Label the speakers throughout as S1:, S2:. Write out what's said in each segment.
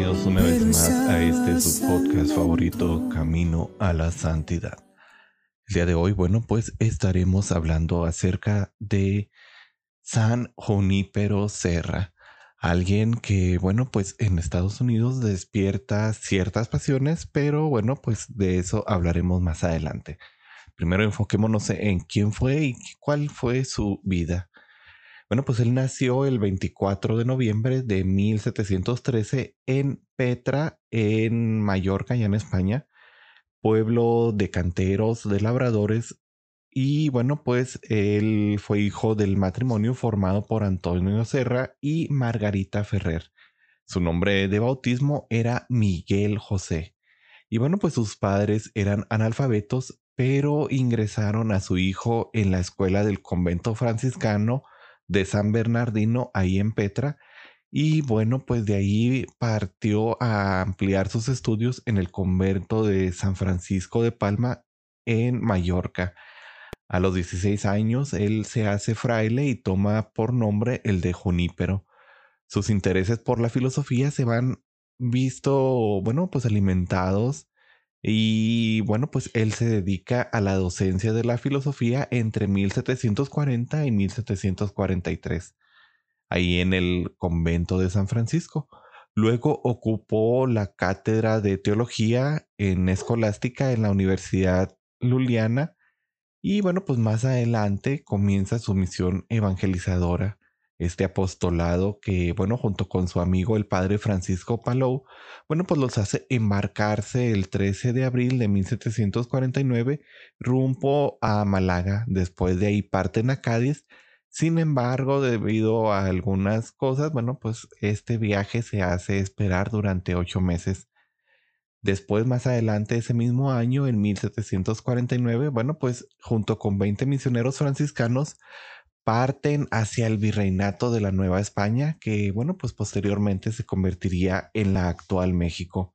S1: bienvenidos una vez más a este su podcast favorito, Camino a la Santidad. El día de hoy, bueno, pues estaremos hablando acerca de San Junípero Serra, alguien que, bueno, pues en Estados Unidos despierta ciertas pasiones, pero bueno, pues de eso hablaremos más adelante. Primero enfoquémonos en quién fue y cuál fue su vida. Bueno, pues él nació el 24 de noviembre de 1713 en Petra, en Mallorca, ya en España, pueblo de canteros, de labradores. Y bueno, pues él fue hijo del matrimonio formado por Antonio Serra y Margarita Ferrer. Su nombre de bautismo era Miguel José. Y bueno, pues sus padres eran analfabetos, pero ingresaron a su hijo en la escuela del convento franciscano de San Bernardino ahí en Petra y bueno, pues de ahí partió a ampliar sus estudios en el convento de San Francisco de Palma en Mallorca. A los 16 años él se hace fraile y toma por nombre el de Junípero. Sus intereses por la filosofía se van visto, bueno, pues alimentados y bueno, pues él se dedica a la docencia de la filosofía entre 1740 y 1743, ahí en el convento de San Francisco. Luego ocupó la cátedra de teología en escolástica en la Universidad Luliana y bueno, pues más adelante comienza su misión evangelizadora este apostolado que, bueno, junto con su amigo el padre Francisco Palou, bueno, pues los hace embarcarse el 13 de abril de 1749 rumbo a Málaga. Después de ahí parten a Cádiz. Sin embargo, debido a algunas cosas, bueno, pues este viaje se hace esperar durante ocho meses. Después, más adelante, ese mismo año, en 1749, bueno, pues junto con 20 misioneros franciscanos, parten hacia el virreinato de la Nueva España, que bueno, pues posteriormente se convertiría en la actual México.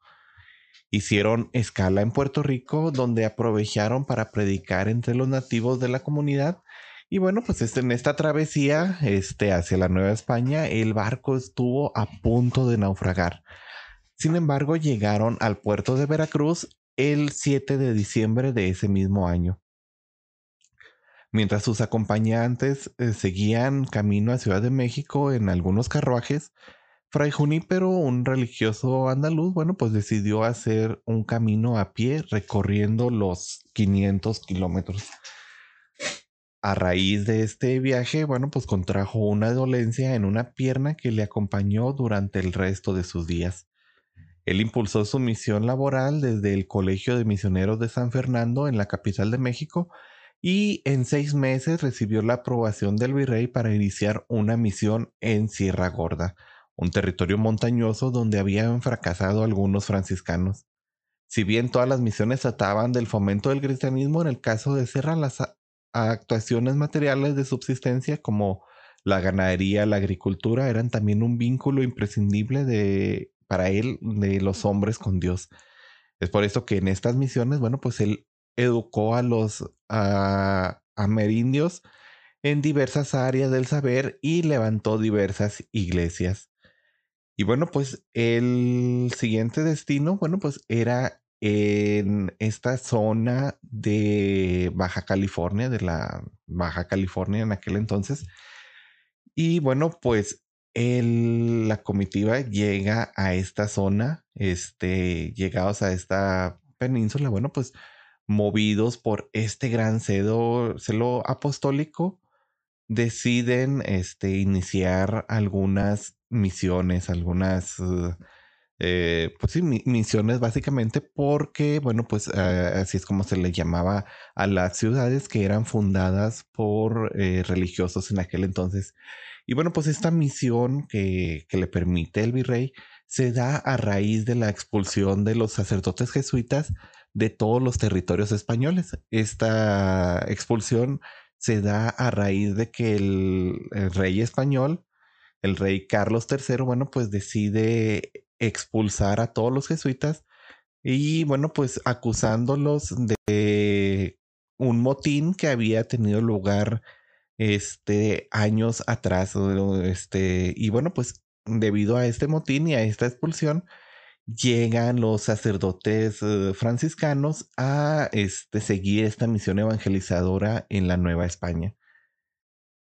S1: Hicieron escala en Puerto Rico, donde aprovecharon para predicar entre los nativos de la comunidad. Y bueno, pues este, en esta travesía este, hacia la Nueva España, el barco estuvo a punto de naufragar. Sin embargo, llegaron al puerto de Veracruz el 7 de diciembre de ese mismo año. Mientras sus acompañantes eh, seguían camino a Ciudad de México en algunos carruajes, Fray Junípero, un religioso andaluz, bueno, pues decidió hacer un camino a pie recorriendo los 500 kilómetros. A raíz de este viaje, bueno, pues contrajo una dolencia en una pierna que le acompañó durante el resto de sus días. Él impulsó su misión laboral desde el Colegio de Misioneros de San Fernando en la capital de México y en seis meses recibió la aprobación del virrey para iniciar una misión en Sierra Gorda, un territorio montañoso donde habían fracasado algunos franciscanos. Si bien todas las misiones trataban del fomento del cristianismo, en el caso de Sierra las actuaciones materiales de subsistencia como la ganadería, la agricultura eran también un vínculo imprescindible de, para él de los hombres con Dios. Es por esto que en estas misiones, bueno, pues él educó a los amerindios en diversas áreas del saber y levantó diversas iglesias. Y bueno, pues el siguiente destino, bueno, pues era en esta zona de Baja California, de la Baja California en aquel entonces. Y bueno, pues la comitiva llega a esta zona, este, llegados a esta península, bueno, pues movidos por este gran celo, apostólico, deciden este, iniciar algunas misiones, algunas, eh, pues misiones básicamente porque, bueno, pues ah, así es como se le llamaba a las ciudades que eran fundadas por eh, religiosos en aquel entonces. Y bueno, pues esta misión que, que le permite el virrey se da a raíz de la expulsión de los sacerdotes jesuitas de todos los territorios españoles. Esta expulsión se da a raíz de que el, rey español, el rey Carlos III, bueno, pues decide expulsar a todos los jesuitas y bueno, pues acusándolos de un motín que había tenido lugar este años atrás este y bueno, pues debido a este motín y a esta expulsión llegan los sacerdotes eh, franciscanos a este, seguir esta misión evangelizadora en la Nueva España.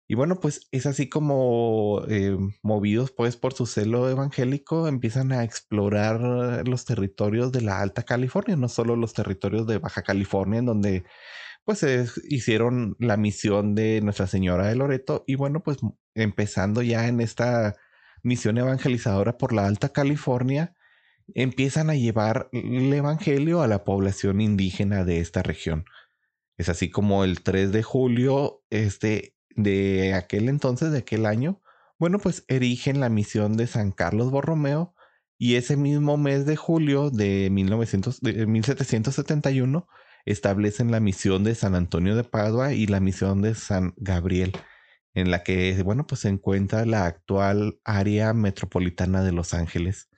S1: Y bueno, pues es así como eh, movidos pues por su celo evangélico empiezan a explorar los territorios de la Alta California, no solo los territorios de Baja California, en donde pues hicieron la misión de Nuestra Señora de Loreto y bueno, pues empezando ya en esta misión evangelizadora por la Alta California, empiezan a llevar el Evangelio a la población indígena de esta región. Es así como el 3 de julio este, de aquel entonces, de aquel año, bueno, pues erigen la misión de San Carlos Borromeo y ese mismo mes de julio de, 1900, de 1771 establecen la misión de San Antonio de Padua y la misión de San Gabriel, en la que, bueno, pues se encuentra la actual área metropolitana de Los Ángeles.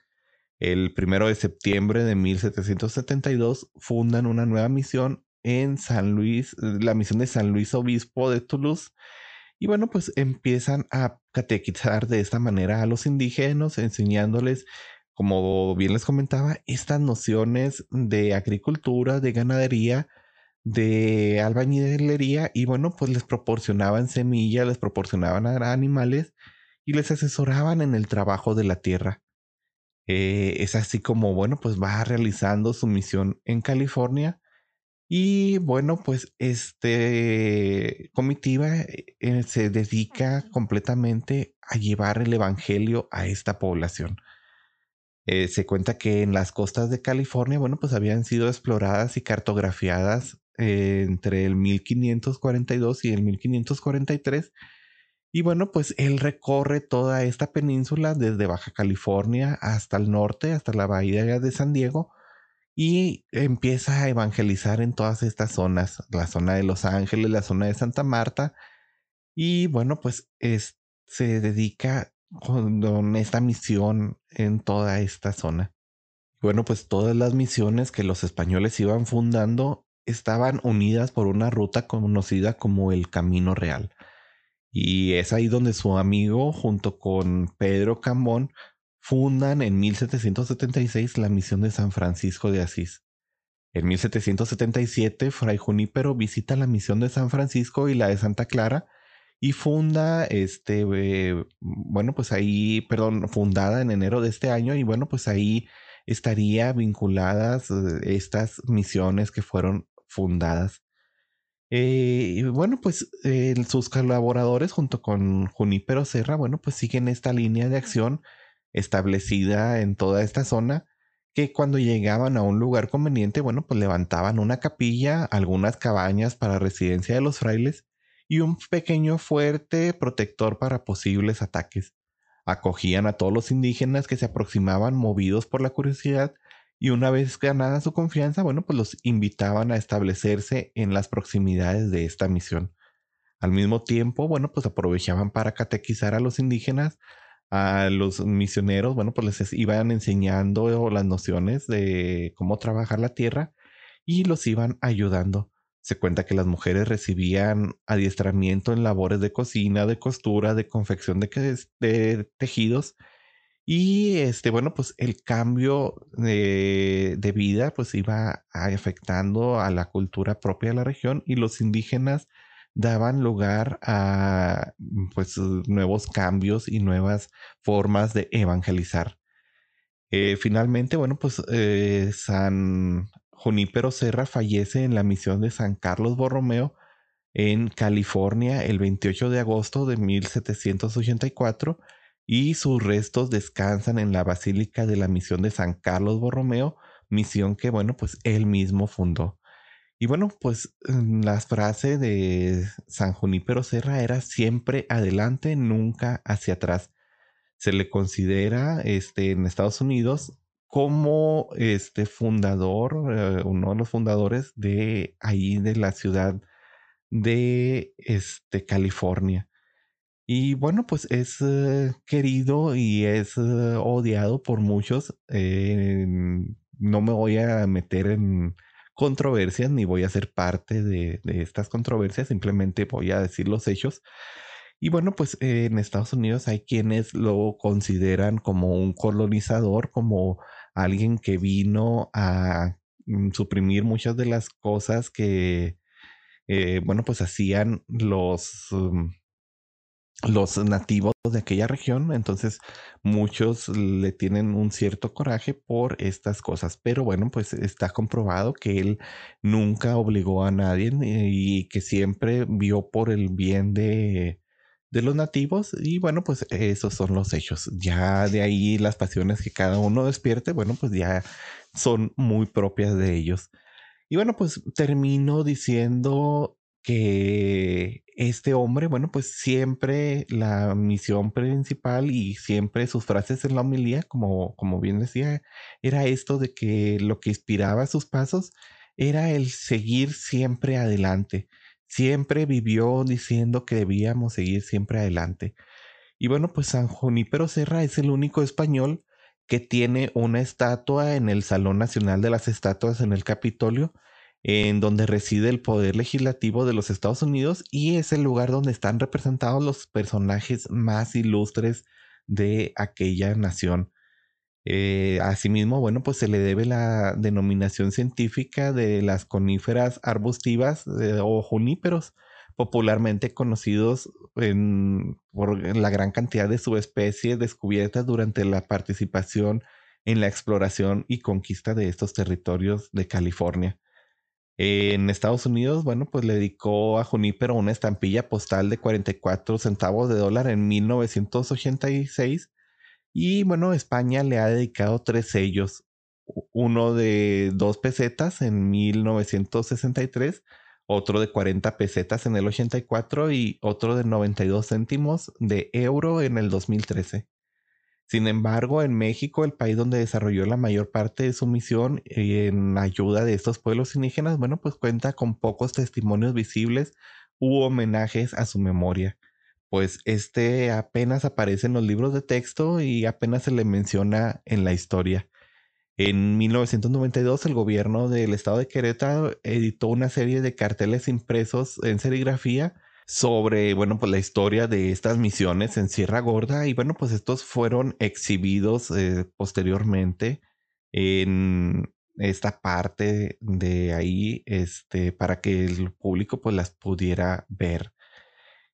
S1: El primero de septiembre de 1772 fundan una nueva misión en San Luis, la misión de San Luis Obispo de Toulouse. Y bueno, pues empiezan a catequizar de esta manera a los indígenas, enseñándoles, como bien les comentaba, estas nociones de agricultura, de ganadería, de albañilería y bueno, pues les proporcionaban semillas, les proporcionaban animales y les asesoraban en el trabajo de la tierra. Eh, es así como, bueno, pues va realizando su misión en California. Y bueno, pues este comitiva eh, eh, se dedica completamente a llevar el Evangelio a esta población. se cuenta que en las costas de California, bueno, pues habían sido exploradas y cartografiadas entre el 1542 y el 1543 y bueno, pues él recorre toda esta península desde Baja California hasta el norte, hasta la bahía de San Diego, y empieza a evangelizar en todas estas zonas, la zona de Los Ángeles, la zona de Santa Marta, y bueno, pues se dedica con, esta misión en toda esta zona. Bueno, pues todas las misiones que los españoles iban fundando estaban unidas por una ruta conocida como el Camino Real. Y es ahí donde su amigo, junto con Pedro Cambón, fundan en 1776 la misión de San Francisco de Asís. En 1777, Fray Junípero visita la misión de San Francisco y la de Santa Clara y funda, este, eh, bueno, pues ahí, perdón, fundada en enero de este año y bueno, pues ahí estaría vinculadas eh, estas misiones que fueron fundadas eh, y bueno, pues sus colaboradores junto con Junípero Serra, bueno, pues siguen esta línea de acción establecida en toda esta zona, que cuando llegaban a un lugar conveniente, bueno, pues levantaban una capilla, algunas cabañas para residencia de los frailes y un pequeño fuerte protector para posibles ataques. Acogían a todos los indígenas que se aproximaban movidos por la curiosidad y una vez ganada su confianza, bueno, pues los invitaban a establecerse en las proximidades de esta misión. Al mismo tiempo, bueno, pues aprovechaban para catequizar a los indígenas, a los misioneros, bueno, pues les iban enseñando las nociones de cómo trabajar la tierra y los iban ayudando. Se cuenta que las mujeres recibían adiestramiento en labores de cocina, de costura, de confección de, de tejidos y este, bueno, pues el cambio de, vida pues iba afectando a la cultura propia de la región y los indígenas daban lugar a pues nuevos cambios y nuevas formas de evangelizar. Eh, finalmente, bueno, pues eh, San Junípero Serra fallece en la misión de San Carlos Borromeo en California el 28 de agosto de 1784 y sus restos descansan en la Basílica de la Misión de San Carlos Borromeo, misión que, bueno, pues él mismo fundó. Y bueno, pues mm, la frase de San Junípero Serra era siempre adelante, nunca hacia atrás. Se le considera este, en Estados Unidos como este fundador, eh, uno de los fundadores de ahí de la ciudad de este, California. Y bueno, pues es eh, querido y es eh, odiado por muchos. no me voy a meter en controversias ni voy a ser parte de, de, estas controversias, simplemente voy a decir los hechos. Y bueno, pues en Estados Unidos hay quienes lo consideran como un colonizador, como alguien que vino a mm, suprimir muchas de las cosas que, eh, bueno, pues hacían los, mm, los nativos de aquella región. Entonces, muchos le tienen un cierto coraje por estas cosas. Pero bueno, pues está comprobado que él nunca obligó a nadie y que siempre vio por el bien de, de los nativos y bueno, pues esos son los hechos. Ya de ahí las pasiones que cada uno despierte, bueno, pues ya son muy propias de ellos. Y bueno, pues termino diciendo que este hombre, bueno, pues siempre la misión principal y siempre sus frases en la homilía, como, como bien decía, era esto de que lo que inspiraba sus pasos era el seguir siempre adelante siempre vivió diciendo que debíamos seguir siempre adelante. Y bueno, pues San Junípero Serra es el único español que tiene una estatua en el Salón Nacional de las Estatuas en el Capitolio, en donde reside el poder legislativo de los Estados Unidos y es el lugar donde están representados los personajes más ilustres de aquella nación. Eh, asimismo, bueno, pues se le debe la denominación científica de las coníferas arbustivas eh, o juníperos, popularmente conocidos por la gran cantidad de subespecies descubiertas durante la participación en la exploración y conquista de estos territorios de California. En Estados Unidos, bueno, pues le dedicó a Junípero una estampilla postal de 44 centavos de dólar en 1986 y bueno, España le ha dedicado tres sellos, uno de dos pesetas en 1963, otro de 40 pesetas en el 84 y otro de 92 céntimos de euro en el 2013. Sin embargo, en México, el país donde desarrolló la mayor parte de su misión en ayuda de estos pueblos indígenas, bueno, pues cuenta con pocos testimonios visibles u homenajes a su memoria pues este apenas aparece en los libros de texto y apenas se le menciona en la historia. En 1992 el gobierno del estado de Querétaro editó una serie de carteles impresos en serigrafía sobre, bueno, pues la historia de estas misiones en Sierra Gorda y bueno, pues estos fueron exhibidos eh, posteriormente en esta parte de ahí, este, para que el público pues las pudiera ver.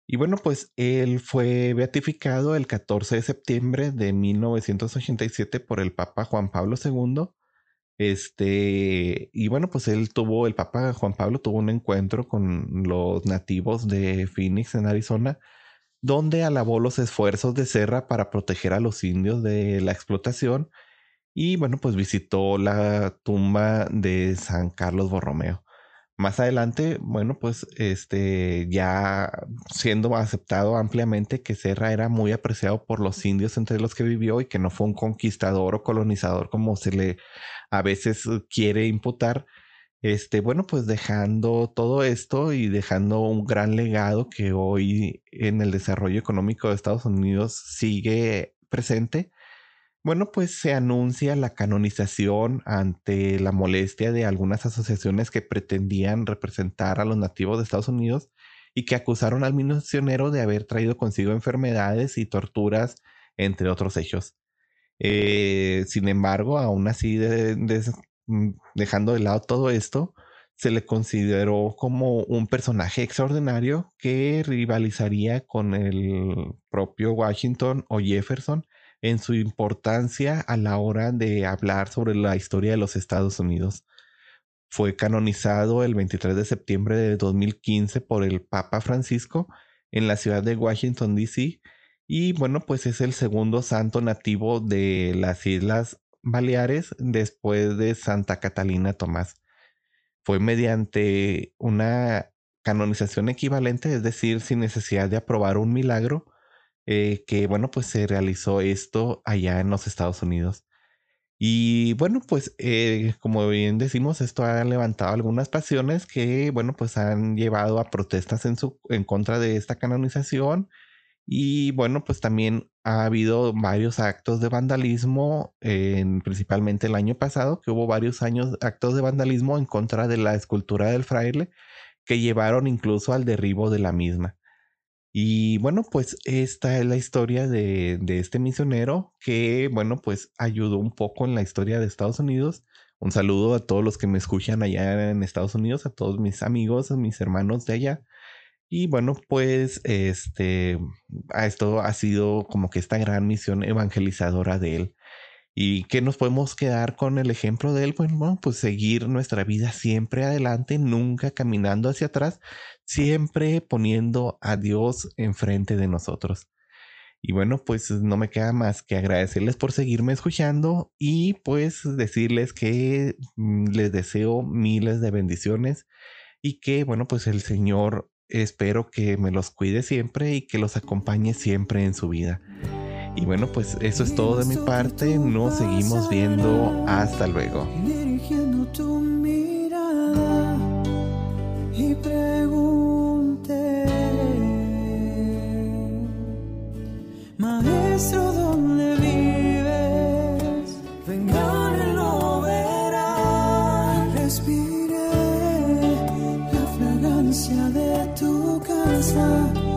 S1: Y bueno, pues él fue beatificado el 14 de septiembre de 1987 por el Papa Juan Pablo II. Este, y bueno, pues él tuvo, el Papa Juan Pablo tuvo un encuentro con los nativos de Phoenix en Arizona, donde alabó los esfuerzos de Serra para proteger a los indios de la explotación. Y bueno, pues visitó la tumba de San Carlos Borromeo. Más adelante, bueno, pues este ya siendo aceptado ampliamente que Serra era muy apreciado por los indios entre los que vivió y que no fue un conquistador o colonizador como se le a veces quiere imputar. Este, bueno, pues dejando todo esto y dejando un gran legado que hoy en el desarrollo económico de Estados Unidos sigue presente bueno, pues se anuncia la canonización ante la molestia de algunas asociaciones que pretendían representar a los nativos de Estados Unidos y que acusaron al misionero de haber traído consigo enfermedades y torturas, entre otros hechos. Eh, sin embargo, aún así, mm, dejando de lado todo esto, se le consideró como un personaje extraordinario que rivalizaría con el propio Washington o Jefferson en su importancia a la hora de hablar sobre la historia de los Estados Unidos. Fue canonizado el 23 de septiembre de 2015 por el Papa Francisco en la ciudad de Washington, D.C. Y bueno, pues es el segundo santo nativo de las Islas Baleares después de Santa Catalina Tomás. Fue mediante una canonización equivalente, es decir, sin necesidad de aprobar un milagro, eh, que bueno, pues se realizó esto allá en los Estados Unidos. Y bueno, pues eh, como bien decimos, esto ha levantado algunas pasiones que, bueno, pues han llevado a protestas en, su, en contra de esta canonización. Y bueno, pues también ha habido varios actos de vandalismo, en, principalmente el año pasado, que hubo varios años actos de vandalismo en contra de la escultura del fraile, que llevaron incluso al derribo de la misma. Y bueno, pues esta es la historia de, este misionero que, bueno, pues ayudó un poco en la historia de Estados Unidos. Un saludo a todos los que me escuchan allá en Estados Unidos, a todos mis amigos, a mis hermanos de allá. Y bueno, pues este, esto ha sido como que esta gran misión evangelizadora de él. ¿Y qué nos podemos quedar con el ejemplo de él? Bueno, pues seguir nuestra vida siempre adelante, nunca caminando hacia atrás, siempre poniendo a Dios enfrente de nosotros. Y bueno, pues no me queda más que agradecerles por seguirme escuchando y pues decirles que mm, les deseo miles de bendiciones y que bueno, pues el Señor espero que me los cuide siempre y que los acompañe siempre en su vida. Y bueno, pues eso es todo de mi parte. Nos seguimos viendo. Hasta luego.
S2: Dirigiendo tu mirada y pregunté, Maestro, ¿dónde vives? Vengan y lo verán. Respiré la fragancia de tu casa.